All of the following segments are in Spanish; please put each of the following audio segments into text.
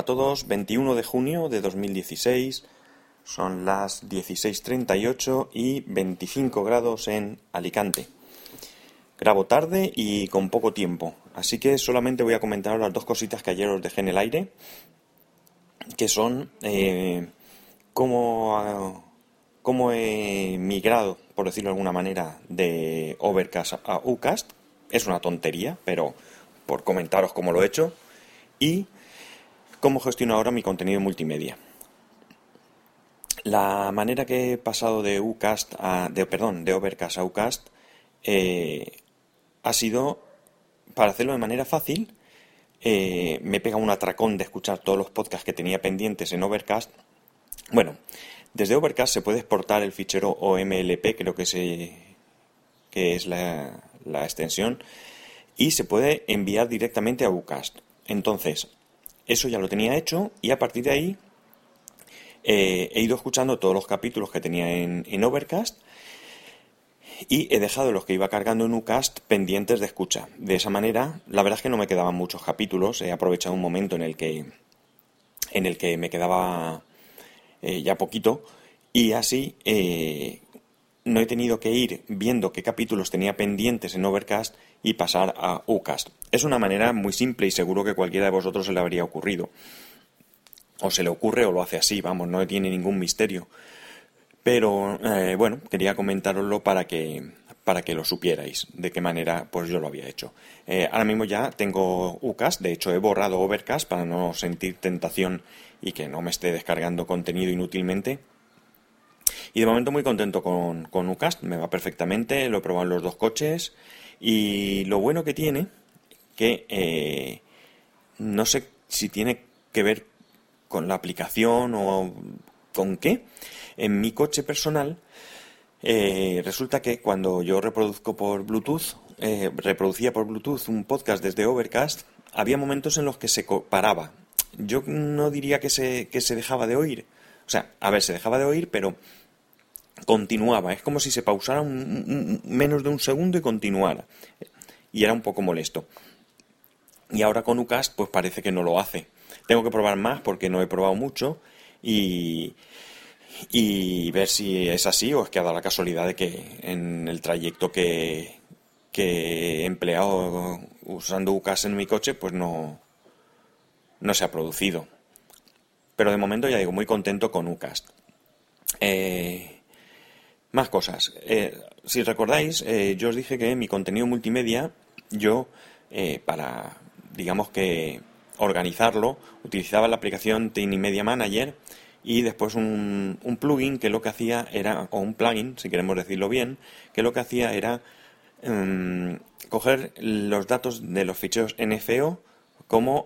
A todos, 21 de junio de 2016, son las 16.38 y 25 grados en Alicante. Grabo tarde y con poco tiempo, así que solamente voy a comentar las dos cositas que ayer os dejé en el aire, que son eh, cómo, cómo he migrado, por decirlo de alguna manera, de Overcast a Ucast. Es una tontería, pero por comentaros cómo lo he hecho. Y cómo gestiono ahora mi contenido multimedia. La manera que he pasado de Ucast a, de, perdón, de Overcast a Ucast eh, ha sido, para hacerlo de manera fácil, eh, me pega un atracón de escuchar todos los podcasts que tenía pendientes en Overcast. Bueno, desde Overcast se puede exportar el fichero OMLP, creo que, que es la extensión, y se puede enviar directamente a Ucast. Entonces, eso ya lo tenía hecho y a partir de ahí eh, he ido escuchando todos los capítulos que tenía en, Overcast y he dejado los que iba cargando en Ucast pendientes de escucha. De esa manera, la verdad es que no me quedaban muchos capítulos, he aprovechado un momento en el que, en el que me quedaba eh, ya poquito y así eh, no he tenido que ir viendo qué capítulos tenía pendientes en Overcast y pasar a Ucast. Es una manera muy simple y seguro que cualquiera de vosotros se le habría ocurrido. O se le ocurre o lo hace así, vamos, no tiene ningún misterio. Pero eh, bueno, quería comentároslo para que, para que lo supierais de qué manera pues yo lo había hecho. Eh, ahora mismo ya tengo Ucast, de hecho he borrado Overcast para no sentir tentación y que no me esté descargando contenido inútilmente. Y de momento muy contento con, con Ucast, me va perfectamente, lo he probado en los dos coches y lo bueno que tiene, que eh, no sé si tiene que ver con la aplicación o con qué, en mi coche personal eh, resulta que cuando yo reproduzco por Bluetooth, eh, reproducía por Bluetooth un podcast desde Overcast, había momentos en los que se paraba. Yo no diría que se, que se dejaba de oír. O sea, a ver, se dejaba de oír, pero continuaba. Es como si se pausara menos de un segundo y continuara. Y era un poco molesto. Y ahora con Ucast, pues parece que no lo hace. Tengo que probar más porque no he probado mucho y, y ver si es así o es que ha dado la casualidad de que en el trayecto que, que he empleado usando Ucast en mi coche, pues no, no se ha producido. Pero de momento ya digo, muy contento con Ucast. Eh, más cosas. Eh, si recordáis, eh, yo os dije que mi contenido multimedia, yo, eh, para, digamos que, organizarlo, utilizaba la aplicación Tiny Media Manager y después un, un, plugin que lo que hacía era, o un plugin, si queremos decirlo bien, que lo que hacía era um, coger los datos de los ficheros NFO como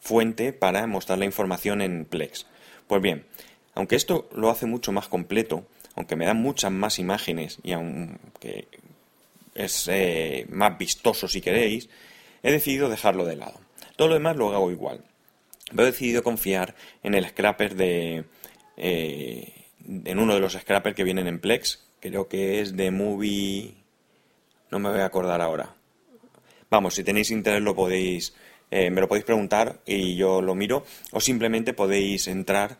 fuente para mostrar la información en Plex. Pues bien, aunque esto lo hace mucho más completo, aunque me dan muchas más imágenes y aunque es eh, más vistoso si queréis, he decidido dejarlo de lado. Todo lo demás lo hago igual. He decidido confiar en el scrapper de... Eh, en uno de los scrappers que vienen en Plex. Creo que es de Movie... No me voy a acordar ahora. Vamos, si tenéis interés lo podéis... Eh, me lo podéis preguntar y yo lo miro. O simplemente podéis entrar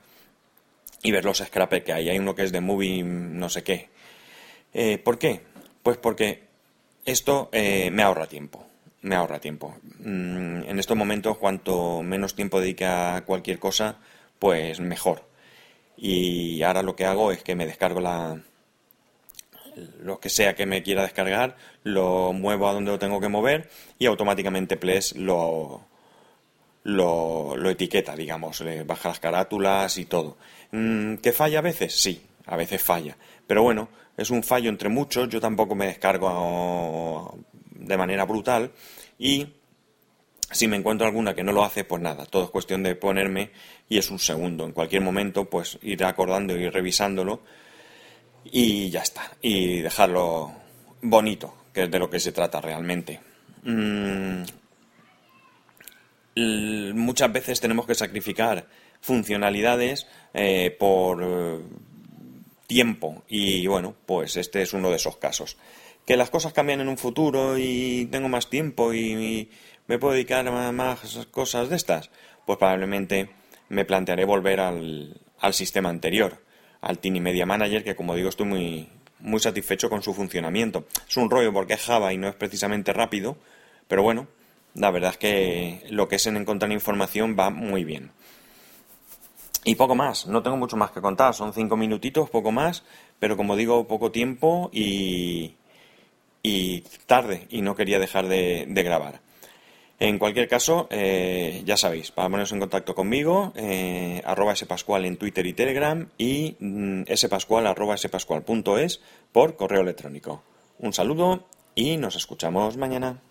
y ver los scrappers que hay. Hay uno que es de movie no sé qué. Eh, ¿Por qué? Pues porque esto eh, me ahorra tiempo. Me ahorra tiempo. Mm, en estos momentos, cuanto menos tiempo dedique a cualquier cosa, pues mejor. Y ahora lo que hago es que me descargo la lo que sea que me quiera descargar, lo muevo a donde lo tengo que mover y automáticamente Ples lo, lo, etiqueta, digamos, le baja las carátulas y todo. Mm, ¿Que falla a veces? Sí, a veces falla. Pero bueno, es un fallo entre muchos, yo tampoco me descargo de manera brutal y si me encuentro alguna que no lo hace, pues nada, todo es cuestión de ponerme y es un segundo. En cualquier momento, pues ir acordando y revisándolo y ya está. Y dejarlo bonito, que es de lo que se trata realmente. Muchas veces tenemos que sacrificar funcionalidades eh, por eh, tiempo y bueno, pues este es uno de esos casos. Que las cosas cambian en un futuro y tengo más tiempo y, ¿Me puedo dedicar a más cosas de estas? Pues probablemente me plantearé volver al, al sistema anterior, al Tiny Media Manager, que como digo estoy muy, muy satisfecho con su funcionamiento. Es un rollo porque es Java y no es precisamente rápido, pero bueno, la verdad es que lo que es en encontrar información va muy bien. Y poco más, no tengo mucho más que contar, son cinco minutitos, poco más, pero como digo, poco tiempo y, tarde, y no quería dejar de, grabar. En cualquier caso, eh, ya sabéis, para poneros en contacto conmigo, eh, arroba spascual en Twitter y Telegram y mm, spascual arroba spascual.es por correo electrónico. Un saludo y nos escuchamos mañana.